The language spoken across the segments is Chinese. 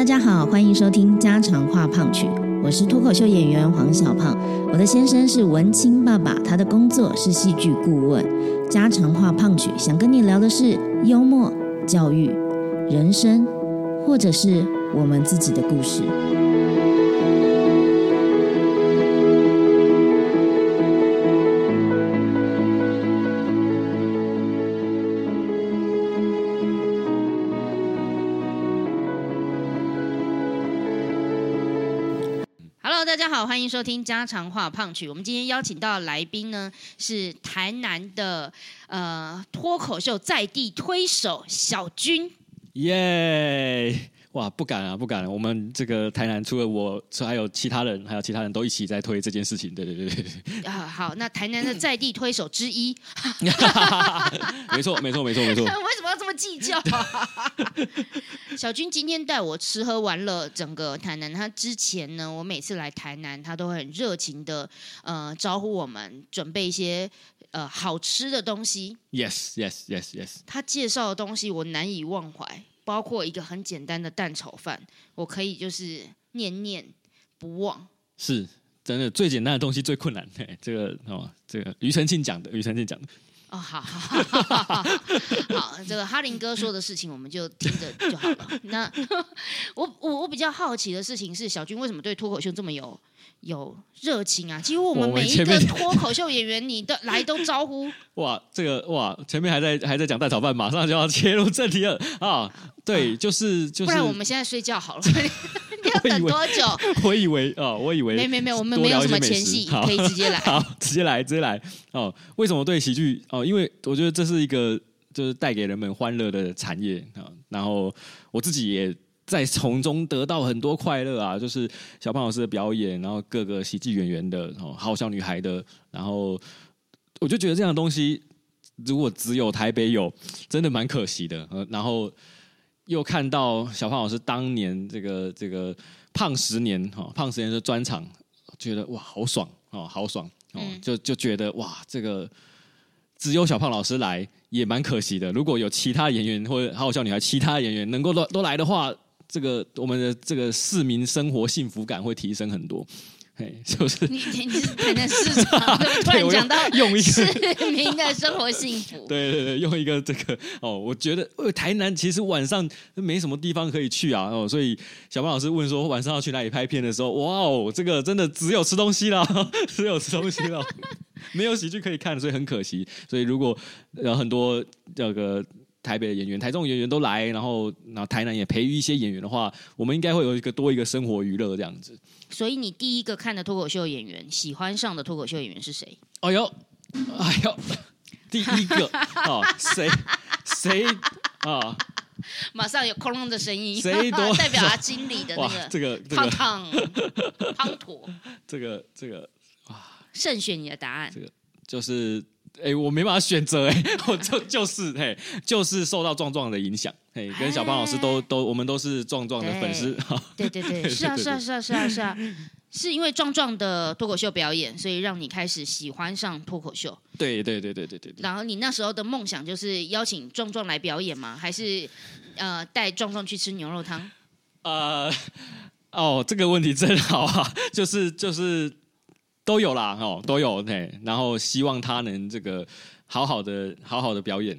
大家好，欢迎收听家常话胖曲，我是脱口秀演员黄小胖。我的先生是文青爸爸，他的工作是戏剧顾问。家常话胖曲想跟你聊的是幽默、教育、人生，或者是我们自己的故事。好，欢迎收听家常话胖曲。我们今天邀请到的来宾呢，是台南的呃脱口秀在地推手小军。耶！哇，不敢啊，不敢！我们这个台南除了我，还有其他人，还有其他人都一起在推这件事情。对对对对对。啊，好，那台南的在地推手之一，没错没错没错没错。为什么要这么计较啊？小军今天带我吃喝玩乐整个台南。他之前呢，我每次来台南，他都会很热情的呃招呼我们，准备一些呃好吃的东西。Yes yes yes yes。他介绍的东西我难以忘怀，包括一个很简单的蛋炒饭，我可以就是念念不忘。是真的最简单的东西最困难。这个哦，这个庾澄庆讲的，庾澄庆讲的。哦，好 好好好这个哈林哥说的事情我们就听着就好了。那 我我我比较好奇的事情是，小军为什么对脱口秀这么有有热情啊？几乎我们每一个 脱口秀演员，你的来都招呼。哇，这个哇，前面还在还在讲蛋炒饭，马上就要切入正题了啊！对，就是就是，不然我们现在睡觉好了。等多久？我以为啊，我以为没没没，我们没有什么前戏，可以直接来。好，直接来，直接来哦。为什么对喜剧哦？因为我觉得这是一个就是带给人们欢乐的产业啊。然后我自己也在从中得到很多快乐啊，就是小胖老师的表演，然后各个喜剧演员的哦，好笑女孩的，然后我就觉得这样的东西如果只有台北有，真的蛮可惜的。呃，然后又看到小胖老师当年这个这个胖十年哈、哦，胖十年的专场，觉得哇好爽哦，好爽哦，嗯就就觉得哇这个只有小胖老师来也蛮可惜的。如果有其他演员或者好笑女孩其他演员能够都都来的话，这个我们的这个市民生活幸福感会提升很多。嘿，就是你你你是台南市长，突然讲到用一个市民的生活幸福。对对对，用一个这个哦，我觉得呃台南其实晚上没什么地方可以去啊哦，所以小胖老师问说晚上要去哪里拍片的时候，哇哦，这个真的只有吃东西了，只有吃东西了，没有喜剧可以看，所以很可惜。所以如果有很多这个台北的演员、台中演员都来，然后然后台南也培育一些演员的话，我们应该会有一个多一个生活娱乐这样子。所以你第一个看的脱口秀演员，喜欢上的脱口秀演员是谁？哎呦，哎呦，第一个哦，谁谁啊？马上有空洞的声音，谁多 代表他经理的那 哇，个这个这个胖胖这个这个慎选你的答案这。个就是，哎、我没办法选择，哎，我就就是，嘿，就是受到壮壮的影响，嘿，跟小胖老师都都，我们都是壮壮的粉丝，哈，对对对，是啊是啊是啊是啊是啊，是因为壮壮的脱口秀表演，所以让你开始喜欢上脱口秀。对对对对对对对，然后你那时候的梦想就是邀请壮壮来表演吗？还是呃带壮壮去吃牛肉汤？呃，哦，这个问题真好啊，就是就是都有啦，哦，都有，嘿，然后希望他能这个好好的好好的表演，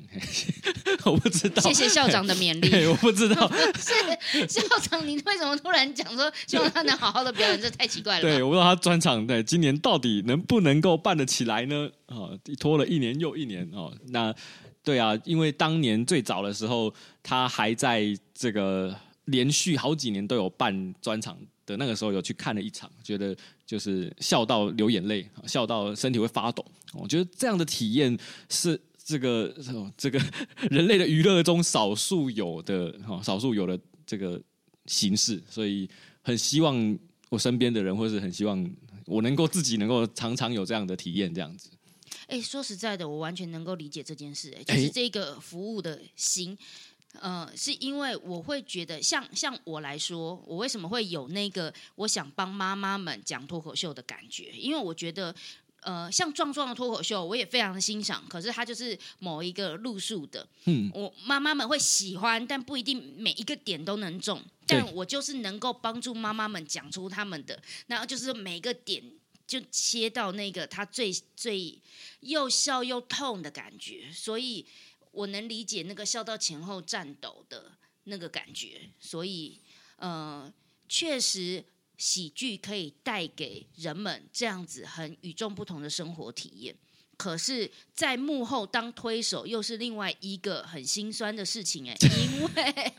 我不知道，谢谢校长的勉嘿，励。我不知道，是 校长，你为什么突然讲说 希望他能好好的表演？这太奇怪了吧。对，我不知道他专场对今年到底能不能够办得起来呢？哦，拖了一年又一年哦。那对啊，因为当年最早的时候，他还在这个连续好几年都有办专场的那个时候，有去看了一场，觉得就是笑到流眼泪，笑到身体会发抖。我觉得这样的体验是。这个哦这个人类的娱乐中少数有的哈，少数有的这个形式，所以很希望我身边的人，或是很希望我能够自己能够常常有这样的体验，这样子。哎，说实在的，我完全能够理解这件事。哎，就哎是这个服务的心。呃，是因为我会觉得像，像我来说，我为什么会有那个我想帮妈妈们讲脱口秀的感觉？因为我觉得，呃，像壮壮的脱口秀，我也非常的欣赏。可是他就是某一个路数的，嗯，我妈妈们会喜欢，但不一定每一个点都能中。但我就是能够帮助妈妈们讲出他们的，然后就是每个点就切到那个他最最又笑又痛的感觉，所以我能理解那个笑到前后颤抖的那个感觉，所以呃，确实喜剧可以带给人们这样子很与众不同的生活体验。可是，在幕后当推手又是另外一个很心酸的事情哎，因为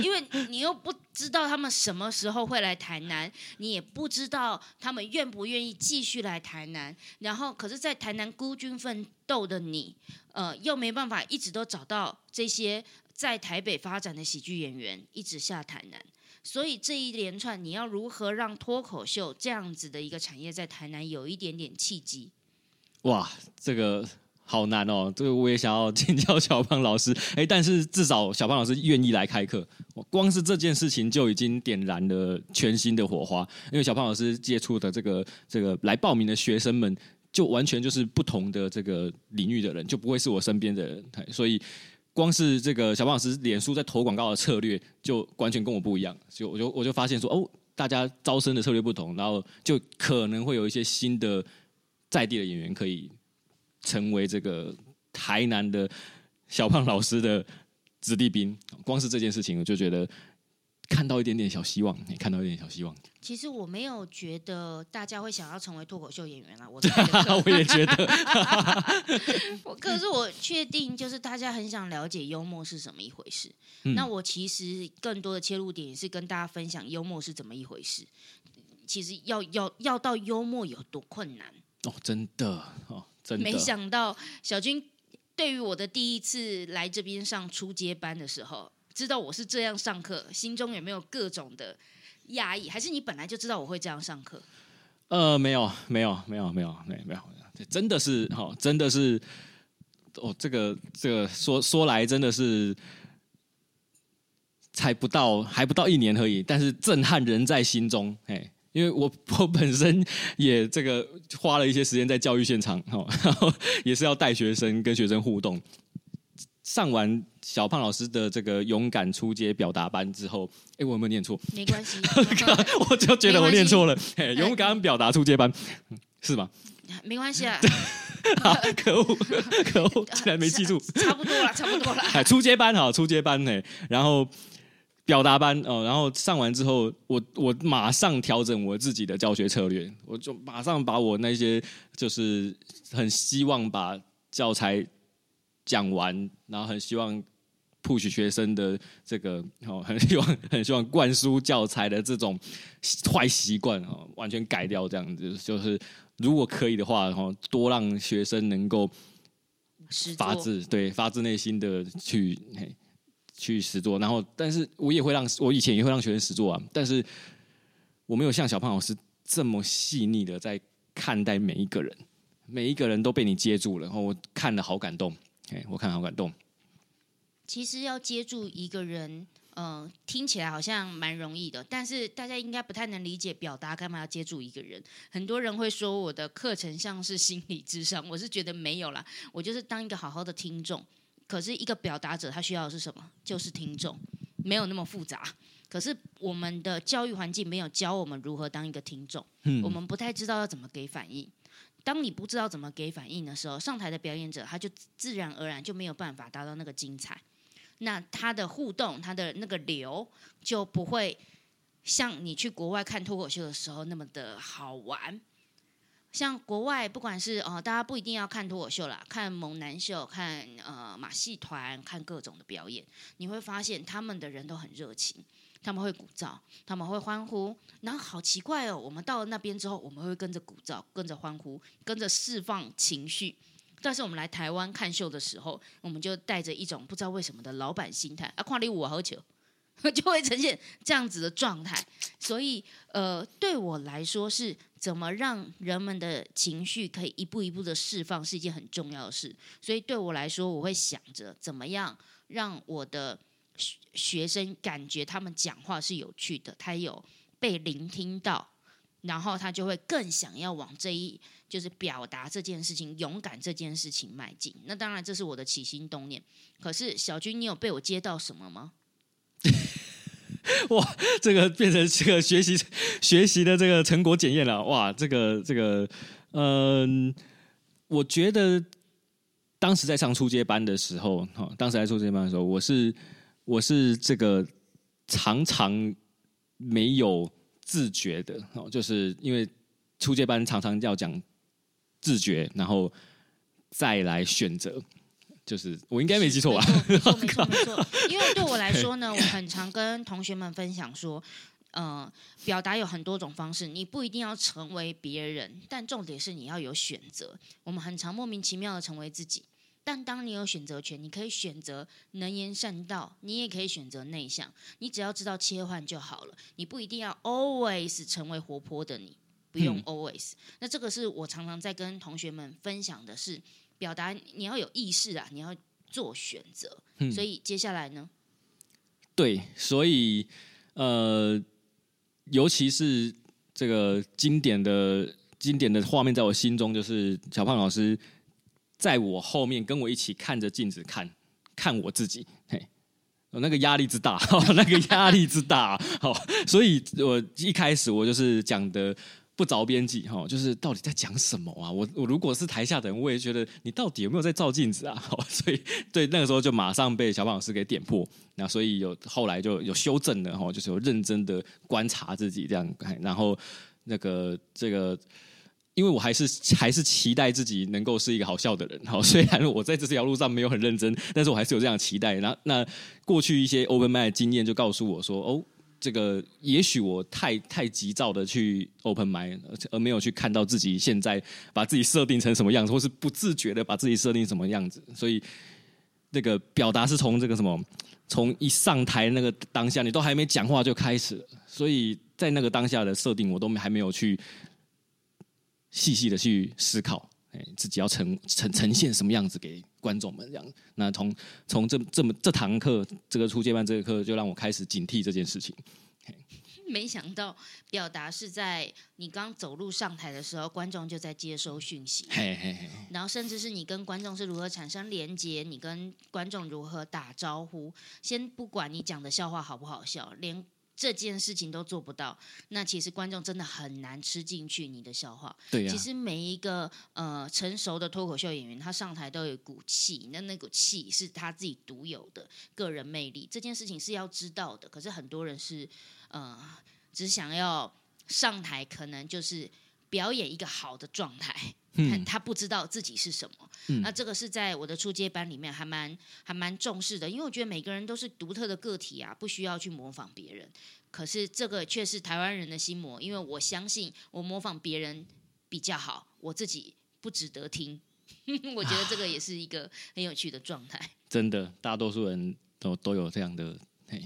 因为你又不知道他们什么时候会来台南，你也不知道他们愿不愿意继续来台南。然后，可是，在台南孤军奋斗的你，呃，又没办法一直都找到这些在台北发展的喜剧演员一直下台南。所以这一连串，你要如何让脱口秀这样子的一个产业在台南有一点点契机？哇，这个好难哦！这个我也想要请教小胖老师。哎，但是至少小胖老师愿意来开课，光是这件事情就已经点燃了全新的火花。因为小胖老师接触的这个这个来报名的学生们，就完全就是不同的这个领域的人，就不会是我身边的人。所以，光是这个小胖老师脸书在投广告的策略，就完全跟我不一样。就我就我就发现说，哦，大家招生的策略不同，然后就可能会有一些新的。在地的演员可以成为这个台南的小胖老师的子弟兵，光是这件事情，我就觉得看到一点点小希望，看到一点小希望。其实我没有觉得大家会想要成为脱口秀演员啊，我 我也觉得。可是我确定，就是大家很想了解幽默是什么一回事。那我其实更多的切入点也是跟大家分享幽默是怎么一回事。其实要要要到幽默有多困难。哦，真的哦，真的。没想到小军对于我的第一次来这边上初阶班的时候，知道我是这样上课，心中有没有各种的压抑？还是你本来就知道我会这样上课？呃，没有，没有，没有，没有，没有，没有，真的是哈，真的是哦，这个这个说说来真的是才不到还不到一年而已，但是震撼仍在心中，哎。因为我我本身也这个花了一些时间在教育现场哈，然后也是要带学生跟学生互动。上完小胖老师的这个勇敢出街表达班之后，哎，我有没有念错？没关系，我就觉得我念错了。勇敢表达出街班是吗？没关系啊。可恶，可恶，竟然没记住。差不多了，差不多了。哎，出街班好，出街班呢，然后。表达班哦，然后上完之后，我我马上调整我自己的教学策略，我就马上把我那些就是很希望把教材讲完，然后很希望 push 学生的这个哦，很希望很希望灌输教材的这种坏习惯哦，完全改掉这样子，就是如果可以的话，然后多让学生能够发自对发自内心的去。去实做，然后，但是我也会让我以前也会让学生实做啊，但是我没有像小胖老师这么细腻的在看待每一个人，每一个人都被你接住了，然后我看了好感动，哎，我看好感动。其实要接住一个人，嗯，听起来好像蛮容易的，但是大家应该不太能理解表达干嘛要接住一个人。很多人会说我的课程像是心理智商，我是觉得没有啦，我就是当一个好好的听众。可是，一个表达者他需要的是什么？就是听众，没有那么复杂。可是，我们的教育环境没有教我们如何当一个听众，我们不太知道要怎么给反应。当你不知道怎么给反应的时候，上台的表演者他就自然而然就没有办法达到那个精彩。那他的互动，他的那个流就不会像你去国外看脱口秀的时候那么的好玩。像国外，不管是呃，大家不一定要看脱口秀啦，看猛男秀，看呃马戏团，看各种的表演，你会发现他们的人都很热情，他们会鼓噪，他们会欢呼。然后好奇怪哦，我们到了那边之后，我们会跟着鼓噪，跟着欢呼，跟着释放情绪。但是我们来台湾看秀的时候，我们就带着一种不知道为什么的老板心态啊，跨里我好久。就会呈现这样子的状态，所以呃，对我来说是怎么让人们的情绪可以一步一步的释放，是一件很重要的事。所以对我来说，我会想着怎么样让我的学生感觉他们讲话是有趣的，他有被聆听到，然后他就会更想要往这一就是表达这件事情、勇敢这件事情迈进。那当然，这是我的起心动念。可是小军，你有被我接到什么吗？哇，这个变成这个学习学习的这个成果检验了。哇，这个这个，嗯，我觉得当时在上初阶班的时候，哈，当时在初阶班的时候，我是我是这个常常没有自觉的，哦，就是因为初阶班常常要讲自觉，然后再来选择。就是我应该没记错吧？没错没错 没错。因为对我来说呢，我很常跟同学们分享说，呃，表达有很多种方式，你不一定要成为别人，但重点是你要有选择。我们很常莫名其妙的成为自己，但当你有选择权，你可以选择能言善道，你也可以选择内向，你只要知道切换就好了。你不一定要 always 成为活泼的你，不用 always。那这个是我常常在跟同学们分享的是。表达你要有意识啊，你要做选择。所以接下来呢？对，所以呃，尤其是这个经典的经典的画面，在我心中就是小胖老师在我后面跟我一起看着镜子看看我自己，嘿，那个压力之大，那个压力之大，好，所以我一开始我就是讲的。不着边际哈，就是到底在讲什么啊？我我如果是台下的人，我也觉得你到底有没有在照镜子啊？所以对那个时候就马上被小胖老师给点破，那所以有后来就有修正了哈，就是有认真的观察自己这样，然后那个这个，因为我还是还是期待自己能够是一个好笑的人哈，虽然我在这条路上没有很认真，但是我还是有这样期待。那那过去一些 open m i 的经验就告诉我说哦。这个也许我太太急躁的去 open mind，而没有去看到自己现在把自己设定成什么样子，或是不自觉的把自己设定什么样子。所以那个表达是从这个什么，从一上台那个当下，你都还没讲话就开始。所以在那个当下的设定，我都还没有去细细的去思考，哎，自己要呈呈呈现什么样子给观众们这样。那从从这这么这堂课，这个初阶班这个课，就让我开始警惕这件事情。没想到表达是在你刚走路上台的时候，观众就在接收讯息。然后甚至是你跟观众是如何产生连接，你跟观众如何打招呼。先不管你讲的笑话好不好笑，连这件事情都做不到，那其实观众真的很难吃进去你的笑话。对其实每一个呃成熟的脱口秀演员，他上台都有一股气，那那股气是他自己独有的个人魅力。这件事情是要知道的，可是很多人是。呃，只想要上台，可能就是表演一个好的状态。嗯，他不知道自己是什么。嗯，那这个是在我的初阶班里面还蛮还蛮重视的，因为我觉得每个人都是独特的个体啊，不需要去模仿别人。可是这个却是台湾人的心魔，因为我相信我模仿别人比较好，我自己不值得听。我觉得这个也是一个很有趣的状态。真的，大多数人都都有这样的嘿。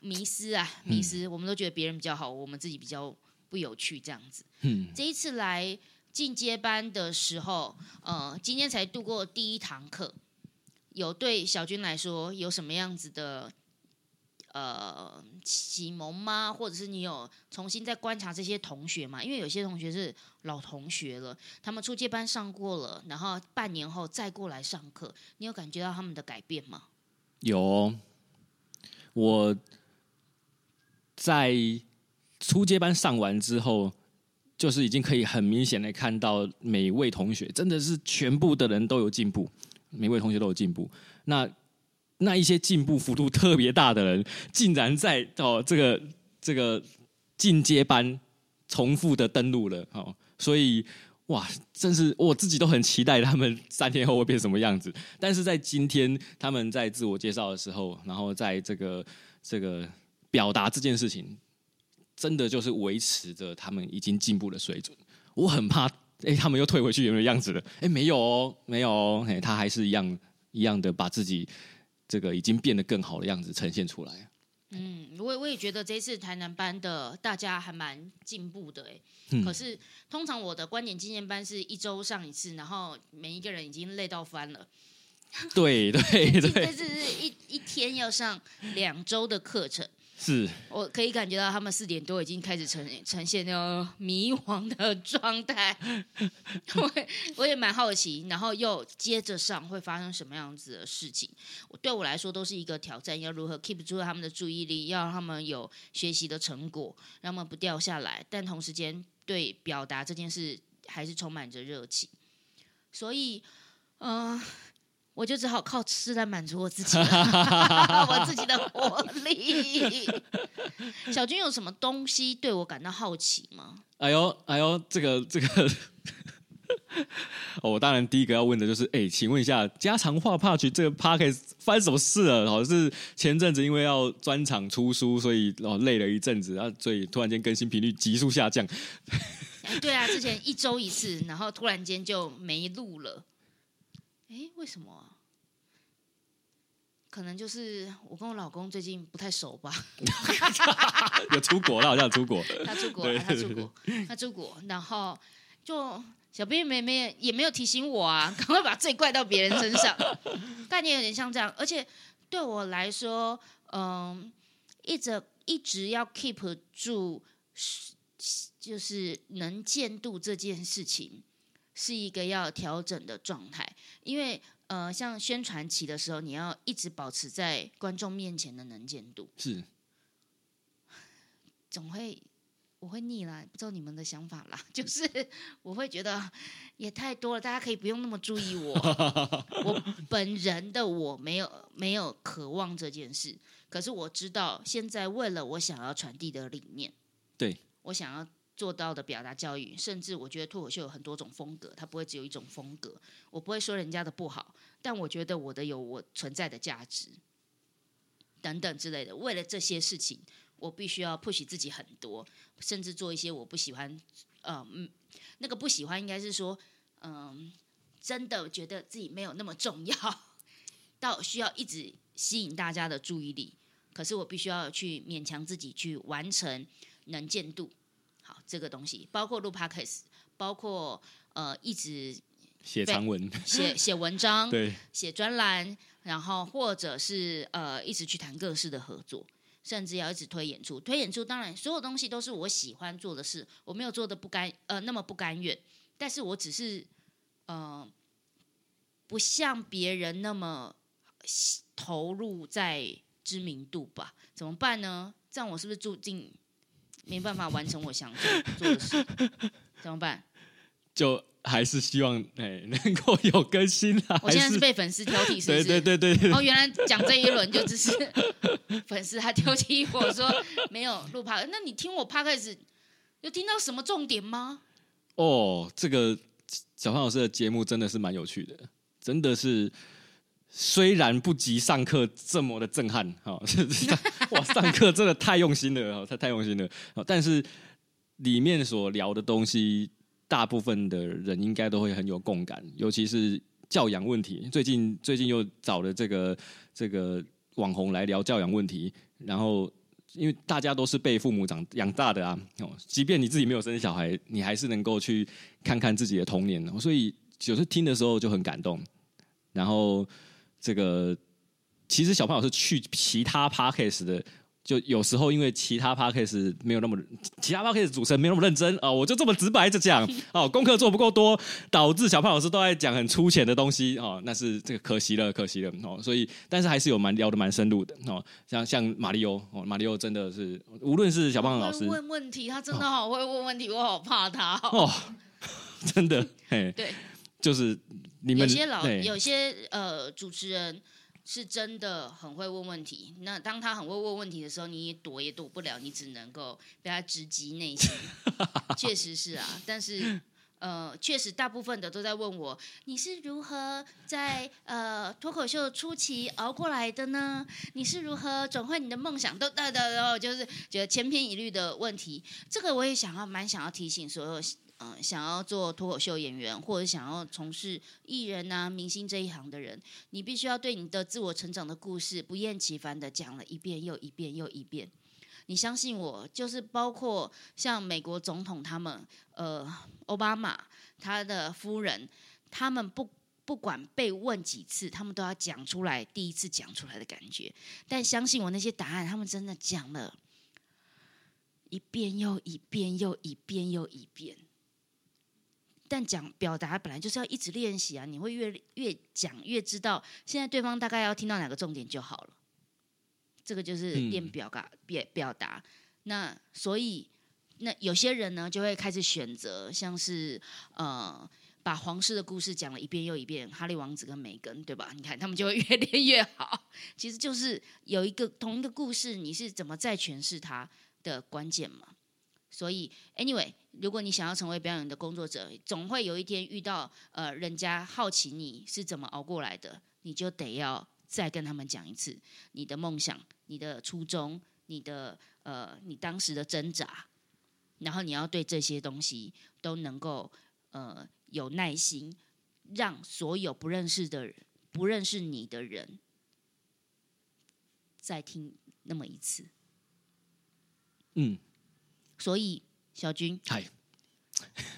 迷失啊，迷失！我们都觉得别人比较好，我们自己比较不有趣，这样子。嗯，这一次来进阶班的时候，呃，今天才度过第一堂课，有对小军来说有什么样子的呃启蒙吗？或者是你有重新再观察这些同学吗？因为有些同学是老同学了，他们初阶班上过了，然后半年后再过来上课，你有感觉到他们的改变吗？有，我。在初阶班上完之后，就是已经可以很明显的看到每位同学真的是全部的人都有进步，每位同学都有进步。那那一些进步幅度特别大的人，竟然在哦这个这个进阶班重复的登录了哦，所以哇，真是我自己都很期待他们三天后会变什么样子。但是在今天他们在自我介绍的时候，然后在这个这个。表达这件事情，真的就是维持着他们已经进步的水准。我很怕，哎，他们又退回去原来的样子了。哎，没有哦，没有哦，哎，他还是一样一样的把自己这个已经变得更好的样子呈现出来。嗯，我我也觉得这次台南班的大家还蛮进步的，哎，可是通常我的观点纪念班是一周上一次，然后每一个人已经累到翻了。对对 对，这次是一一天要上两周的课程。是。我可以感觉到他们四点多已经开始呈呈现那种迷惘的状态，我我也蛮好奇，然后又接着上会发生什么样子的事情？对我来说都是一个挑战，要如何 keep 住他们的注意力，要让他们有学习的成果，让他们不掉下来，但同时间对表达这件事还是充满着热情，所以，嗯、我就只好靠吃来满足我自己，我自己的活力。小军有什么东西对我感到好奇吗？哎呦哎呦，这个这个。哦，我当然第一个要问的就是，哎，请问一下，家常话 a t 这个 p a r k 发生什么事了？好像是前阵子因为要专场出书，所以哦累了一阵子，然后所以突然间更新频率急速下降。哎，对啊，之前一周一次，然后突然间就没录了。哎，为什么啊？可能就是我跟我老公最近不太熟吧。有出国了，好像有出国。他出国，对他出国，他出国，然后就小编妹妹也没有提醒我啊，赶快把罪怪到别人身上，概念有点像这样。而且对我来说，嗯，一直一直要 keep 住，就是能见度这件事情，是一个要调整的状态，因为。呃，像宣传期的时候，你要一直保持在观众面前的能见度，是 总会我会腻啦，不知道你们的想法啦。就是我会觉得也太多了，大家可以不用那么注意我。我本人的我没有没有渴望这件事，可是我知道现在为了我想要传递的理念，对我想要做到的表达教育，甚至我觉得脱口秀有很多种风格，它不会只有一种风格。我不会说人家的不好，但我觉得我的有我存在的价值，等等之类的。为了这些事情，我必须要 push 自己很多，甚至做一些我不喜欢，呃，嗯，那个不喜欢应该是说，嗯、真的觉得自己没有那么重要，到需要一直吸引大家的注意力。可是我必须要去勉强自己去完成能见度。好，这个东西包括录 podcast，包括呃一直写长文，写写文章，对，写专栏，然后或者是呃一直去谈各式的合作，甚至要一直推演出。推演出当然所有东西都是我喜欢做的事，我没有做的不甘呃那么不甘愿，但是我只是呃不像别人那么投入在知名度吧？怎么办呢？这样我是不是注定没办法完成我想做做的事？怎么办？就还是希望哎能够有更新啊。我现在是被粉丝挑剔，是不对是？对对对对哦，原来讲这一轮就只是 粉丝他挑剔我说没有录 p 那你听我 p 开始有听到什么重点吗？哦，这个小胖老师的节目真的是蛮有趣的，真的是虽然不及上课这么的震撼，哈、哦，哇，上课真的太用心了，哦，太太用心了，哦，但是里面所聊的东西，大部分的人应该都会很有共感，尤其是教养问题。最近最近又找了这个这个网红来聊教养问题，然后。因为大家都是被父母长养大的啊，哦，即便你自己没有生小孩，你还是能够去看看自己的童年，所以有时听的时候就很感动。然后这个其实小胖老师去其他 podcast 的，就有时候因为其他 podcast 没有那么，其他 podcast 主持人没有那么认真啊、我就这么直白着讲哦，功课做不够多，导致小胖老师都在讲很粗浅的东西哦，那是这个可惜了，可惜了哦。所以，但是还是有蛮聊的蛮深入的哦，像像马里欧哦，马里欧真的是，无论是小胖老师会问问题，他真的好会问问题，我好怕他、哦。哦，真的嘿，对，就是你们有些老有些呃主持人是真的很会问问题，那当他很会问问题的时候，你也躲也躲不了，你只能够被他直击内心。确实是啊，但是。呃，确实，大部分的都在问我，你是如何在呃脱口秀初期熬过来的呢？你是如何转换你的梦想？都 da da，就是觉得千篇一律的问题。这个我也想要蛮想要提醒所有嗯、想要做脱口秀演员或者想要从事艺人啊、明星这一行的人，你必须要对你的自我成长的故事不厌其烦的讲了一遍又一遍又一遍。你相信我，就是包括像美国总统他们，呃，奥巴马他的夫人，他们不不管被问几次，他们都要讲出来第一次讲出来的感觉。但相信我，那些答案他们真的讲了一遍又一遍又一遍又一遍。但讲表达本来就是要一直练习啊，你会越越讲越知道，现在对方大概要听到哪个重点就好了。这个就是练表达表表达。那所以那有些人呢，就会开始选择像是呃。把皇室的故事讲了一遍又一遍，哈利王子跟梅根，对吧？你看他们就会 越练越好。其实就是有一个同一个故事，你是怎么再诠释它的关键嘛？所以，anyway，如果你想要成为表演的工作者，总会有一天遇到呃，人家好奇你是怎么熬过来的，你就得要再跟他们讲一次你的梦想、你的初衷、你的呃，你当时的挣扎，然后你要对这些东西都能够呃。有耐心，让所有不认识的人、不认识你的人再听那么一次。嗯，所以小军，嗨，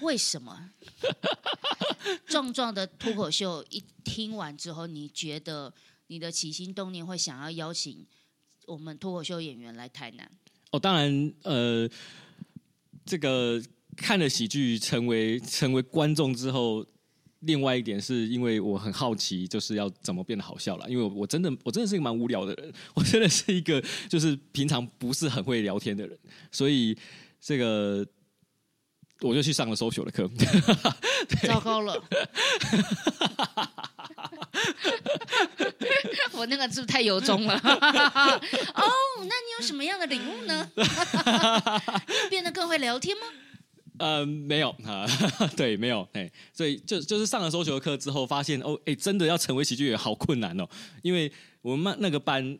为什么 壮壮的脱口秀一听完之后，你觉得你的起心动念会想要邀请我们脱口秀演员来台南？哦，当然，呃，这个。看了喜剧成为成为观众之后，另外一点是因为我很好奇，就是要怎么变得好笑了。因为我真的我真的是一个蛮无聊的人，我真的是一个就是平常不是很会聊天的人，所以这个我就去上了 social 的课。糟糕了，我那个是不是太由衷了？哦，那你有什么样的领悟呢？变得更会聊天吗？呃，没有啊，对，没有，哎，所以就就是上了搜球课之后，发现哦，哎，真的要成为喜剧演员好困难哦，因为我们那个班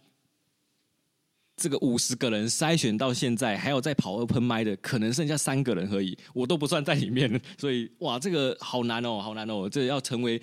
这个五十个人筛选到现在，还有在跑 open 麦的，可能剩下三个人而已，我都不算在里面，所以哇，这个好难哦，好难哦，这要成为。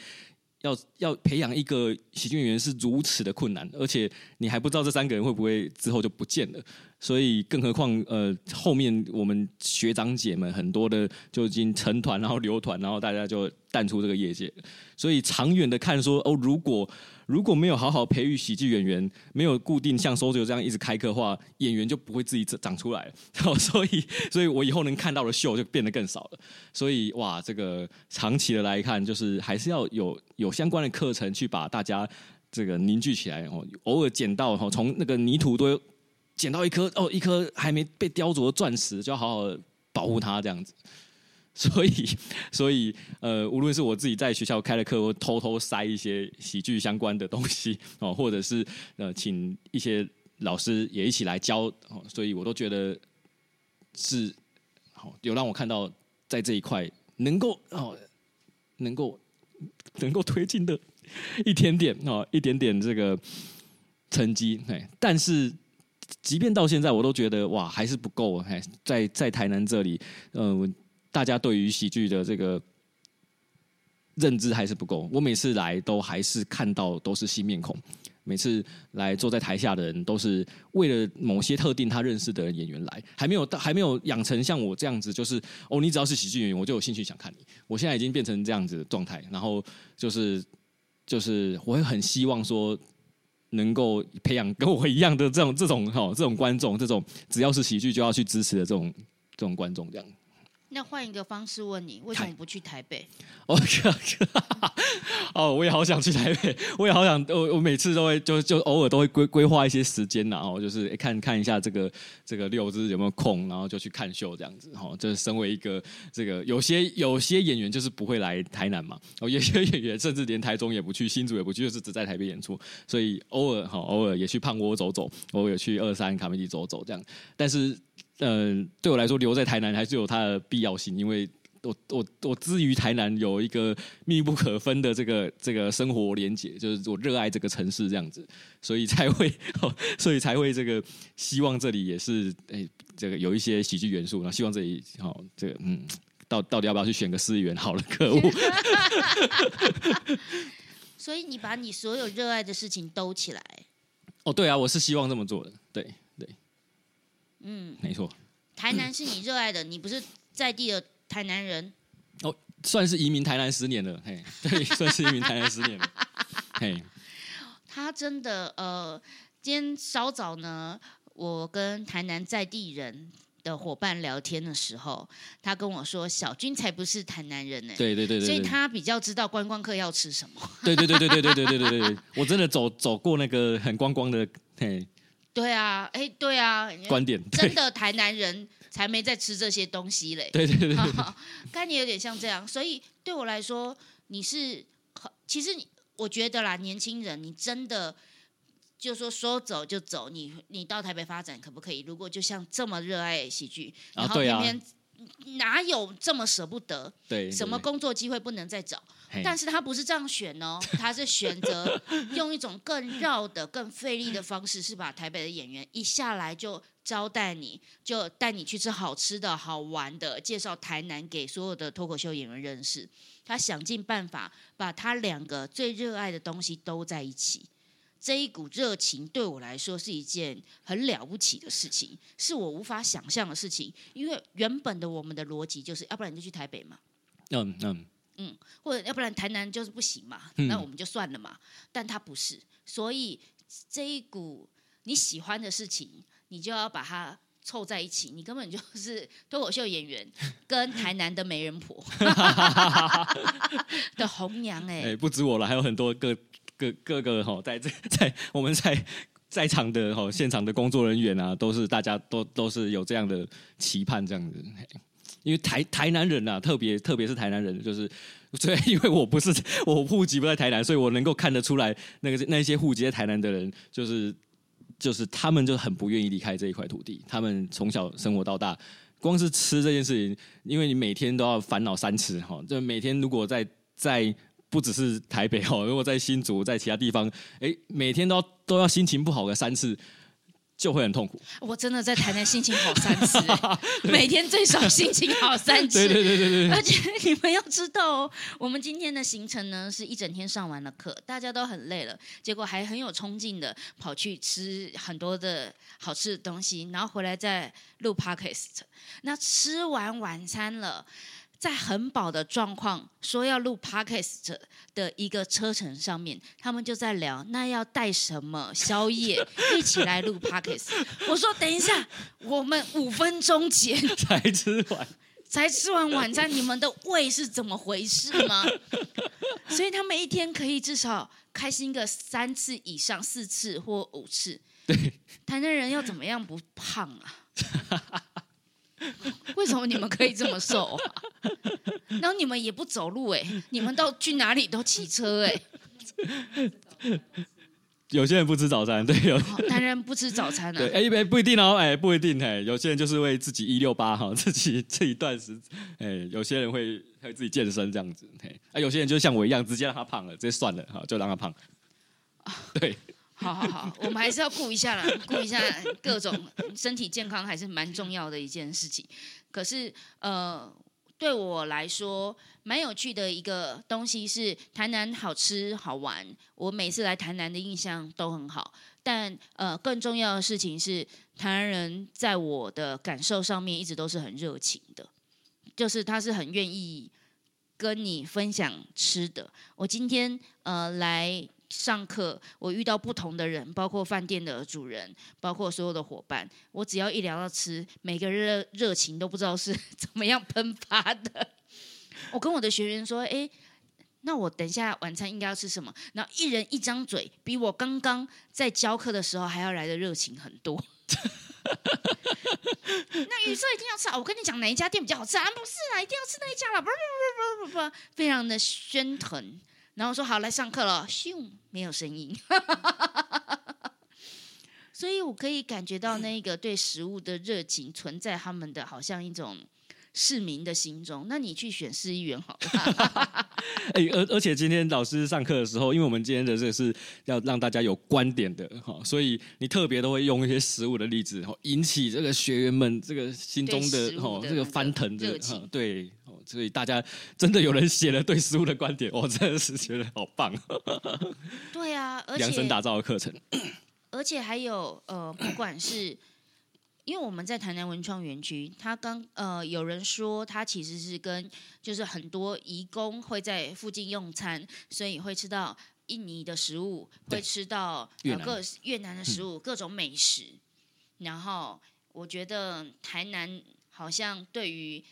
要要培养一个喜剧演员是如此的困难，而且你还不知道这三个人会不会之后就不见了，所以更何况呃后面我们学长姐们很多的就已经成团，然后留团，然后大家就淡出这个业界，所以长远的看说哦如果。如果没有好好培育喜剧演员，没有固定像收九这样一直开课的话，演员就不会自己长出来。所以，所以我以后能看到的秀就变得更少了。所以，哇，这个长期的来看，就是还是要有有相关的课程去把大家这个凝聚起来。哦，偶尔捡到哦，从那个泥土堆捡到一颗哦，一颗还没被雕琢的钻石，就要好好保护它，这样子。所以，所以，呃，无论是我自己在学校开的课，我偷偷塞一些喜剧相关的东西哦，或者是呃，请一些老师也一起来教哦，所以我都觉得是好，有让我看到在这一块能够哦，能够能够推进的一点点哦，一点点这个成绩。哎，但是即便到现在，我都觉得哇，还是不够。哎，在在台南这里，嗯。大家对于喜剧的这个认知还是不够。我每次来都还是看到都是新面孔，每次来坐在台下的人都是为了某些特定他认识的演员来，还没有到还没有养成像我这样子，就是哦，你只要是喜剧演员，我就有兴趣想看你。我现在已经变成这样子的状态，然后就是 就是我会很希望说能够培养跟我一样的这种这种哈这种观众，这种只要是喜剧就要去支持的这种这种观众这样。那换一个方式问你，为什么不去台北？哦，哦，我也好想去台北，我也好想，我我每次都会就就偶尔都会规规划一些时间然后就是看看一下这个这个六日有没有空，然后就去看秀这样子。哈，就是身为一个这个有些有些演员就是不会来台南嘛，哦，有些演员甚至连台中也不去，新竹也不去，就是只在台北演出。所以偶尔哈，偶尔也去胖窝走走，偶尔去二三卡梅迪走走这样。但是。嗯，对我来说，留在台南还是有它的必要性，因为我我我之于台南有一个密不可分的这个这个生活连结，就是我热爱这个城市这样子，所以才会 所以才会这个希望这里也是哎这个有一些喜剧元素，然后希望这里好这个嗯到到底要不要去选个司仪员好了，可恶！所以你把你所有热爱的事情兜起来。哦，对啊，我是希望这么做的，对。嗯，没错。台南是你热爱的，你不是在地的台南人。哦，算是移民台南十年了，嘿，对，算是移民台南十年了，嘿，他真的呃，今天稍早呢，我跟台南在地人的伙伴聊天的时候，他跟我说，小军才不是台南人呢、对对对对，所以他比较知道观光客要吃什么。对对对对对对对对对对，我真的走走过那个很观光的嘿对啊，哎，对啊，观点，真的台南人才没在吃这些东西嘞。对对对对，概念 有点像这样，所以对我来说，你是很其实我觉得啦，年轻人你真的就说说走就走，你你到台北发展可不可以？如果就像这么热爱喜剧，然后啊对啊偏偏哪有这么舍不得？对什么工作机会不能再找？嘿但是他不是这样选哦，他是选择用一种更绕的、更费力的方式，是把台北的演员一下来就招待你，就带你去吃好吃的好玩的，介绍台南给所有的脱口秀演员认识。他想尽办法把他两个最热爱的东西都在一起。这一股热情对我来说是一件很了不起的事情，是我无法想象的事情。因为原本的我们的逻辑就是，要不然你就去台北嘛，嗯嗯，或者要不然台南就是不行嘛，嗯那我们就算了嘛。但他不是，所以这一股你喜欢的事情，你就要把它凑在一起。你根本就是 脱口秀演员 跟台南的媒人婆 的红娘哎、哎，不止我了，还有很多各各各个哈，在这在我们在在场的哈现场的工作人员啊，都是大家都都是有这样的期盼，这样子。因为台台南人啊，特别特别是台南人，就是 所以因为我不是 我户籍不在台南，所以我能够看得出来，那个那些户籍在台南的人，就是就是他们就很不愿意离开这一块土地，他们从小生活到大。光是吃这件事情，因为你每天都要烦恼三次哈，就每天如果在在不只是台北哈，如果在新竹在其他地方，哎，每天都要都要心情不好个三次，就会很痛苦。我真的在台南心情好三次、欸，每天最少心情好三次。对对对对对，而且你们要知道哦，我们今天的行程呢是一整天上完了课，大家都很累了，结果还很有冲劲的跑去吃很多的好吃的东西，然后回来再录 podcast。那吃完晚餐了。在很饱的状况，说要录 podcast 的一个车程上面，他们就在聊，那要带什么宵夜一起来录 podcast。我说等一下，我们五分钟前 才吃完，才吃完晚餐，你们的胃是怎么回事吗？所以他们一天可以至少开心个三次以上，四次或五次。对，台南人要怎么样不胖啊？为什么你们可以这么瘦啊？然后你们也不走路哎、你们到去哪里都骑车哎、有些人不吃早餐，对，有好男人不吃早餐对，啊？哎哎不一定哦，哎不一定，哎，有些人就是为自己一六八哈，自己这一段时，哎，有些人会会自己健身这样子，哎，啊，有些人就像我一样，直接让他胖了，直接算了，哈，就让他胖。对，好好好，我们还是要顾一下啦，顾一下各种身体健康还是蛮重要的一件事情。可是呃，对我来说蛮有趣的一个东西是台南好吃好玩，我每次来台南的印象都很好。但呃，更重要的事情是，台南人在我的感受上面一直都是很热情的，就是他是很愿意跟你分享吃的。我今天呃来上课，我遇到不同的人，包括饭店的主人，包括所有的伙伴，我只要一聊到吃，每个人的热情都不知道是 怎么样喷发的。我跟我的学员说，诶，那我等一下晚餐应该要吃什么？然后一人一张嘴，比我刚刚在教课的时候还要来的热情很多。那鱼色一定要吃啊！我跟你讲，哪一家店比较好吃啊？不是啊，一定要吃那一家了，不不不不不不，非常的喧腾。然后说好来上课了，咻，没有声音。所以我可以感觉到那个对食物的热情存在他们的好像一种市民的心中。那你去选市议员好了。哎，而而且今天老师上课的时候，因为我们今天的这个是要让大家有观点的哈，所以你特别都会用一些食物的例子，哈，引起这个学员们这个心中的哈这个翻腾对，哦所以大家真的有人写了对食物的观点，我真的是觉得好棒，对啊，而且量身打造的课程，而且还有呃，不管是因为我们在台南文创园区，他刚呃有人说他其实是跟就是很多移工会在附近用餐，所以会吃到印尼的食物，对会吃到越南呃各越南的食物，各种美食。然后我觉得台南好像对于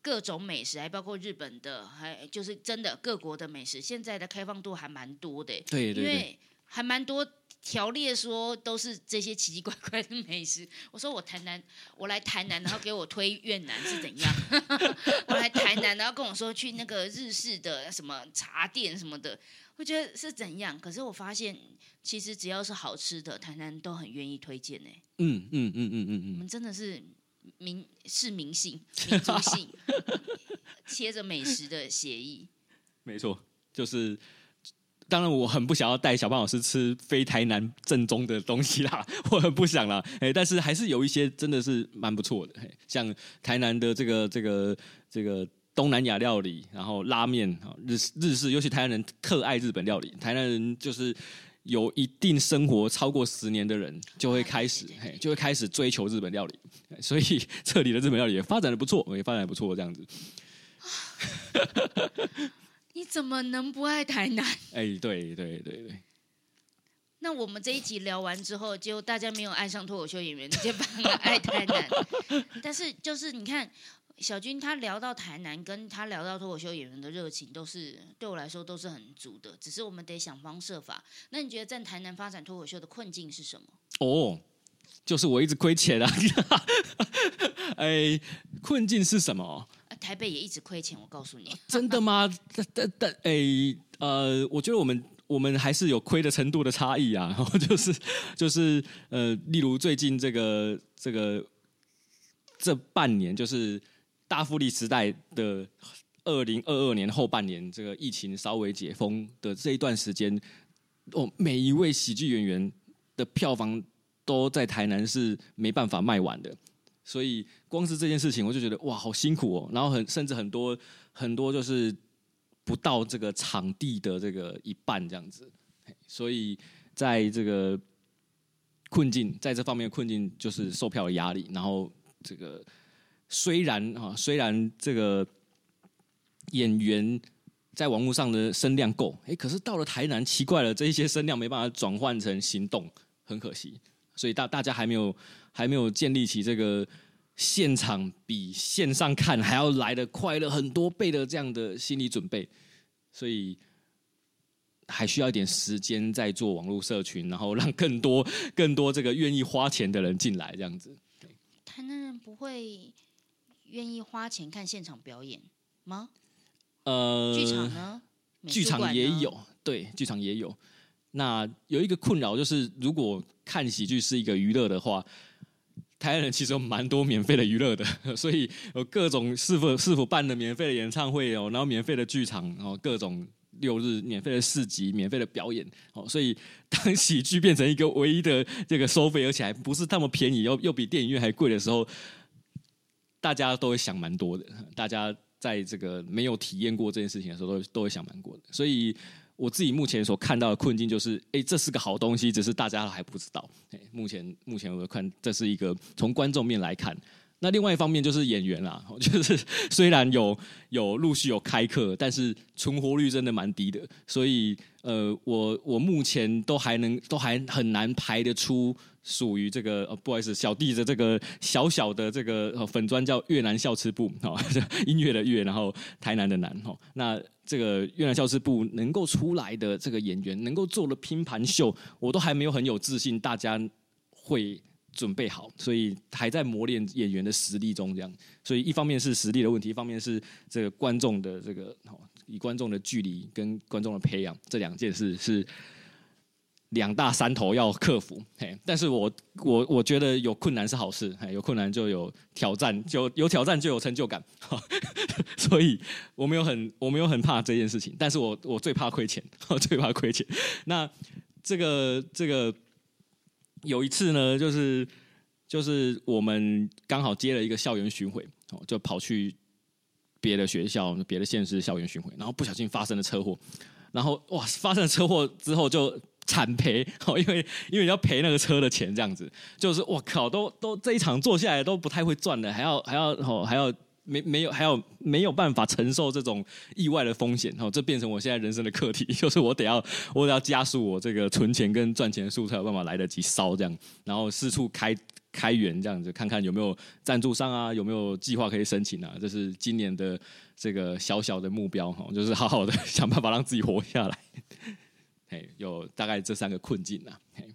各种美食，还包括日本的，还就是真的各国的美食，现在的开放度还蛮多的。对对对，因为还蛮多条列说都是这些奇奇怪怪的美食。我说我台南，我来台南，然后给我推越南是怎样？我来台南，然后跟我说去那个日式的什么茶店什么的，我觉得是怎样？可是我发现，其实只要是好吃的，台南都很愿意推荐呢、嗯嗯嗯嗯嗯嗯，我们真的是民是民性、民族性，贴着美食的协议。没错，就是。当然，我很不想要带小胖老师吃非台南正宗的东西啦，我很不想啦。哎，但是还是有一些真的是蛮不错的，像台南的这个这个这个东南亚料理，然后拉面啊，日日式，尤其台南人特爱日本料理。台南人就是有一定生活超过十年的人，就会开始，就会开始追求日本料理。所以这里的日本料理也发展的不错，也发展的不错，这样子。你怎么能不爱台南？哎，对对对对。那我们这一集聊完之后，就大家没有爱上脱口秀演员，直接反而爱台南。但是就是你看，小军他聊到台南，跟他聊到脱口秀演员的热情，都是对我来说都是很足的。只是我们得想方设法。那你觉得在台南发展脱口秀的困境是什么？哦，就是我一直亏钱啊！哎，困境是什么？台北也一直亏钱，我告诉你。真的吗？但但但哎呃，我觉得我们我们还是有亏的程度的差异啊。然 后就是就是呃，例如最近这个这个这半年，就是大复利时代的二零二二年后半年，这个疫情稍微解封的这一段时间，哦，每一位喜剧演员的票房都在台南是没办法卖完的。所以光是这件事情，我就觉得哇，好辛苦哦。然后很甚至很多很多就是不到这个场地的这个一半这样子。所以在这个困境，在这方面的困境就是售票的压力。然后这个虽然啊，虽然这个演员在网络上的声量够，哎，可是到了台南，奇怪了，这一些声量没办法转换成行动，很可惜。所以大大家还没有还没有建立起这个现场比线上看还要来的快乐很多倍的这样的心理准备，所以还需要一点时间在做网络社群，然后让更多 更多这个愿意花钱的人进来，这样子。台南人不会愿意花钱看现场表演吗？呃，剧场呢？剧场也有，对，剧场也有。那有一个困扰就是，如果看喜剧是一个娱乐的话，台湾人其实有蛮多免费的娱乐的，所以有各种是否是否办的免费的演唱会哦，然后免费的剧场，然后各种六日免费的市集、免费的表演哦，所以当喜剧变成一个唯一的这个收费，而且还不是那么便宜，又又比电影院还贵的时候，大家都会想蛮多的。大家在这个没有体验过这件事情的时候，都都会想蛮多的。所以我自己目前所看到的困境就是，哎，这是个好东西，只是大家还不知道。哎，目前目前我看这是一个从观众面来看。那另外一方面就是演员啦，就是虽然有有陆续有开课，但是存活率真的蛮低的，所以呃，我我目前都还能都还很难排得出属于这个呃，不好意思，小弟的这个小小的这个、粉砖叫越南校吃部 哦，音乐的乐，然后台南的南哦，那这个越南校吃部能够出来的这个演员，能够做的拼盘秀，我都还没有很有自信，大家会。准备好，所以还在磨练演员的实力中，这样。所以一方面是实力的问题，一方面是这个观众的这个哦，以观众的距离跟观众的培养这两件事是两大山头要克服。嘿，但是我我我觉得有困难是好事，嘿，有困难就有挑战，就有挑战就有成就感。所以我没有很我没有很怕这件事情，但是我我最怕亏钱，最怕亏钱。那这个这个。有一次呢，就是就是我们刚好接了一个校园巡回，哦，就跑去别的学校、别的县市校园巡回，然后不小心发生了车祸，然后哇，发生了车祸之后就惨赔 哦，因为因为要赔那个车的钱，这样子。就是我靠，都都这一场做下来都不太会赚的，还要还要哦还要没没有还有没有办法承受这种意外的风险哦，这变成我现在人生的课题，就是我得要我得要加速我这个存钱跟赚钱的速度，才有办法来得及烧这样，然后四处开开源这样子，看看有没有赞助商啊，有没有计划可以申请啊，这是今年的这个小小的目标哈，就是好好的 想办法让自己活下来。嘿，有大概这三个困境啊。嘿，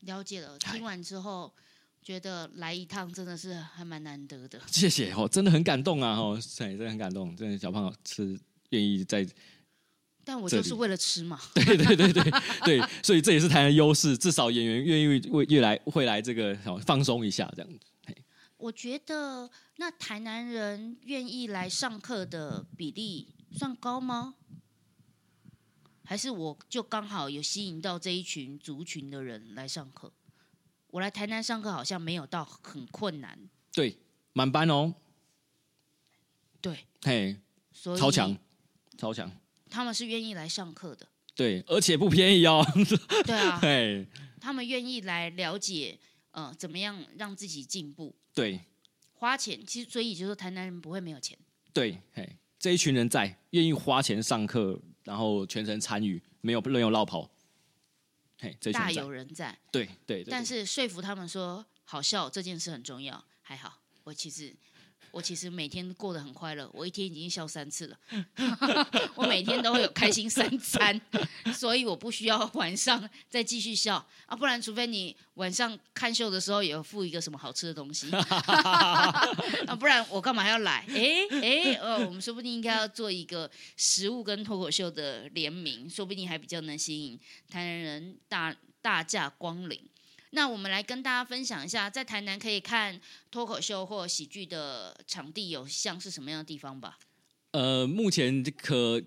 了解了。听完之后，觉得来一趟真的是还蛮难得的。谢谢哦，真的很感动啊！哦，对，真的很感动，真的小胖是愿意在，但我就是为了吃嘛。对对对对对，所以这也是台湾优势，至少演员愿意为越来会来这个放松一下这样子。我觉得那台南人愿意来上课的比例算高吗？还是我就刚好有吸引到这一群族群的人来上课。我来台南上课好像没有到很困难。对，满班哦。对。嘿，超强，超强。他们是愿意来上课的。对，而且不便宜哦。对啊。嘿，他们愿意来了解，呃，怎么样让自己进步。对。花钱，其实所以就说台南人不会没有钱。对，嘿，这一群人在愿意花钱上课。然后全程参与，没有任有绕跑，嘿，大有人在。对对。但是说服他们说好笑这件事很重要，还好，我其实。我其实每天过得很快乐，我一天已经笑三次了。我每天都会有开心三餐，所以我不需要晚上再继续笑啊，不然除非你晚上看秀的时候也要付一个什么好吃的东西 啊，不然我干嘛要来？哎哎，呃，我们说不定应该要做一个食物跟脱口秀的联名，说不定还比较能吸引台南人大大驾光临。那我们来跟大家分享一下，在台南可以看脱口秀或喜剧的场地有像是什么样的地方吧？呃，目前可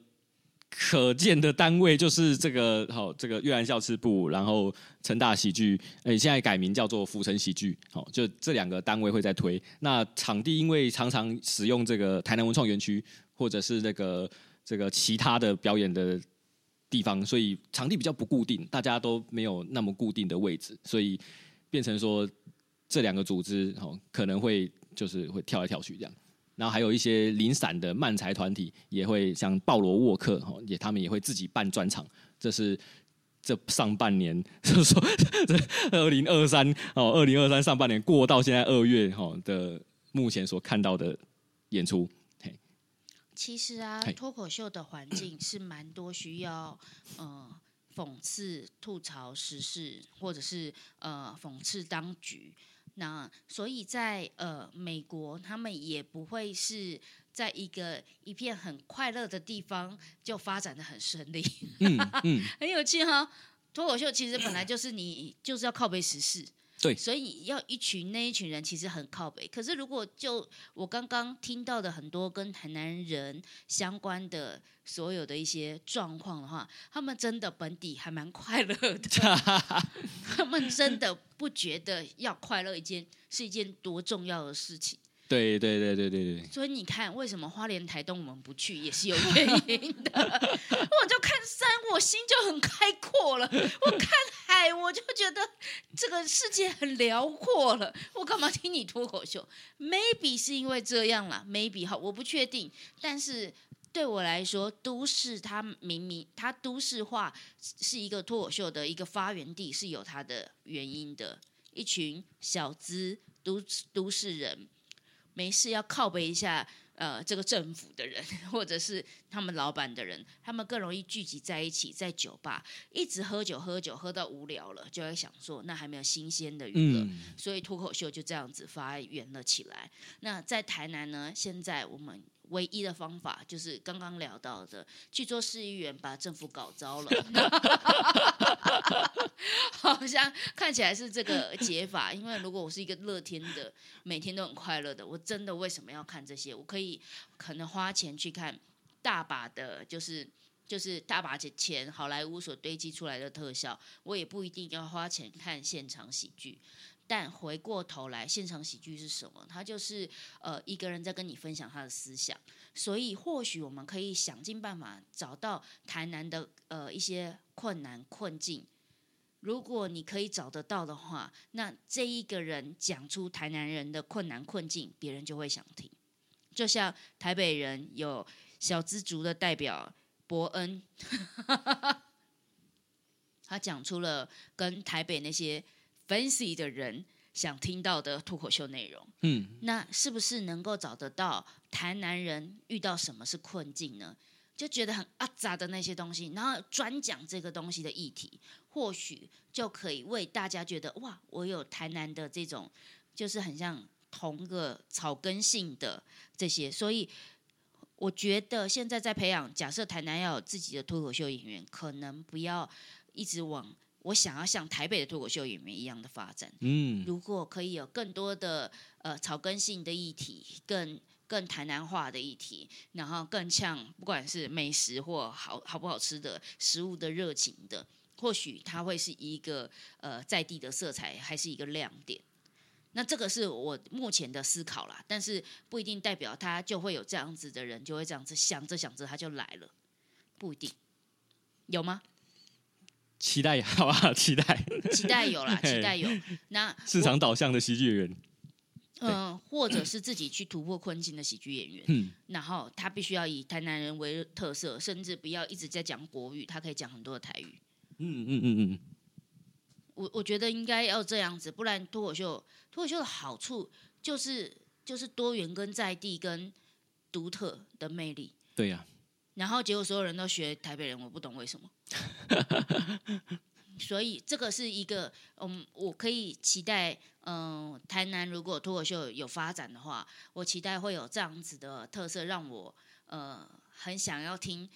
可见的单位就是这个好，这个悦然笑吃部，然后成大喜剧，哎，现在改名叫做福城喜剧，好，就这两个单位会在推。那场地因为常常使用这个台南文创园区，或者是那个这个其他的表演的。地方，所以场地比较不固定，大家都没有那么固定的位置，所以变成说这两个组织哦可能会就是会跳来跳去这样，然后还有一些零散的漫才团体也会像鲍罗沃克哦也他们也会自己办专场，这是 这上半年就是说这二零二三哦二零二三上半年过到现在二月哈的目前所看到的演出。其实啊，脱口秀的环境是蛮多需要，呃，讽刺、吐槽时事，或者是呃讽刺当局。那所以在呃美国，他们也不会是在一个一片很快乐的地方就发展的很顺利。嗯嗯，很有趣哈。脱口秀其实本来就是你就是要靠背时事。对，所以要一群那一群人其实很靠北。可是如果就我刚刚听到的很多跟台南人相关的所有的一些状况的话，他们真的本底还蛮快乐的。他们真的不觉得要快乐一件是一件多重要的事情。对对对对对对。所以你看，为什么花莲台东我们不去也是有原因的。我就看山，我心就很开阔了；我看海，我就觉得这个世界很辽阔了。我干嘛听你脱口秀？Maybe 是因为这样啦 m a y b e 好，我不确定。但是对我来说，都市它明明它都市化是一个脱口秀的一个发源地，是有它的原因的。一群小资都都市人。没事要靠背一下，呃，这个政府的人，或者是他们老板的人，他们更容易聚集在一起，在酒吧一直喝酒，喝酒喝到无聊了，就会想说，那还没有新鲜的娱乐，所以脱口秀就这样子发源了起来。那在台南呢，现在我们。唯一的方法就是刚刚聊到的，去做市议员，把政府搞糟了。好像看起来是这个解法，因为如果我是一个乐天的，每天都很快乐的，我真的为什么要看这些？我可以可能花钱去看大把的，就是就是大把钱，好莱坞所堆积出来的特效，我也不一定要花钱看现场喜剧。但回过头来，现场喜剧是什么？它就是呃一个人在跟你分享他的思想，所以或许我们可以想尽办法找到台南的呃一些困难困境。如果你可以找得到的话，那这一个人讲出台南人的困难困境，别人就会想听。就像台北人有小资族的代表伯恩，他讲出了跟台北那些 fancy 的人想听到的脱口秀内容。嗯，那是不是能够找得到台南人遇到什么是困境呢？就觉得很阿杂的那些东西，然后专讲这个东西的议题，或许就可以为大家觉得哇，我有台南的这种，就是很像同个草根性的这些，所以我觉得现在在培养，假设台南要有自己的脱口秀演员，可能不要一直往我想要像台北的脱口秀演员一样的发展。嗯，如果可以有更多的呃草根性的议题，更更台南化的议题，然后更像不管是美食或好好不好吃的食物的热情的，或许它会是一个呃在地的色彩，还是一个亮点。那这个是我目前的思考啦，但是不一定代表他就会有这样子的人，就会这样子想着想着他就来了，不一定有吗？期待好吧？期待期待有啦，期待有。那市场导向的喜剧演员。嗯、或者是自己去突破困境的喜剧演员，嗯然后他必须要以台南人为特色，甚至不要一直在讲国语，他可以讲很多的台语。嗯嗯嗯嗯，我我觉得应该要这样子，不然脱口秀脱口秀的好处就是就是多元跟在地跟独特的魅力。对呀、然后结果所有人都学台北人，我不懂为什么。所以这个是一个，嗯，我可以期待，嗯、台南如果脱口秀有发展的话，我期待会有这样子的特色，让我呃很想要听。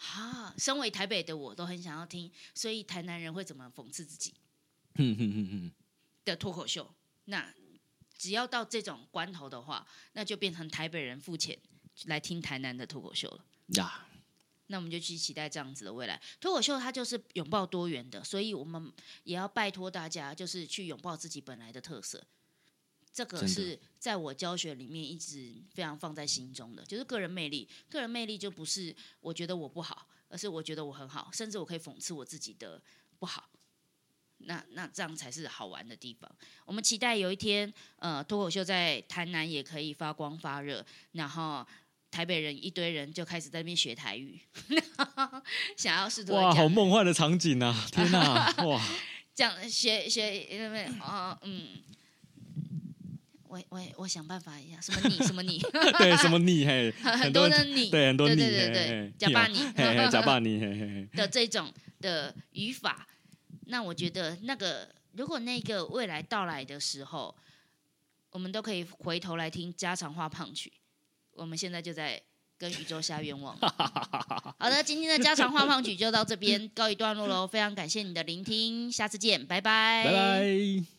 哈、身为台北的我都很想要听，所以台南人会怎么讽刺自己嗯嗯嗯嗯，的脱口秀？那只要到这种关头的话，那就变成台北人付钱来听台南的脱口秀了。呀，那我们就去期待这样子的未来。脱口秀它就是拥抱多元的，所以我们也要拜托大家，就是去拥抱自己本来的特色。这个是在我教学里面一直非常放在心中的，就是个人魅力。个人魅力就不是我觉得我不好，而是我觉得我很好，甚至我可以讽刺我自己的不好。那那这样才是好玩的地方。我们期待有一天，呃，脱口秀在台南也可以发光发热，然后台北人一堆人就开始在那边学台语，想要试图哇，好讲梦幻的场景啊！天哪，哇，讲学学那边啊嗯。我我我想办法一下，什么你 什么你，对，什么你嘿，很很多的你，对很多你，对对对假扮你假扮你，嘿嘿嘿，的这种的语法，那我觉得那个如果那个未来到来的时候，我们都可以回头来听家常话胖曲。我们现在就在跟宇宙下愿望。好的，今天的家常话 胖曲就到这边告一段落喽，非常感谢你的聆听，下次见，拜拜，拜拜。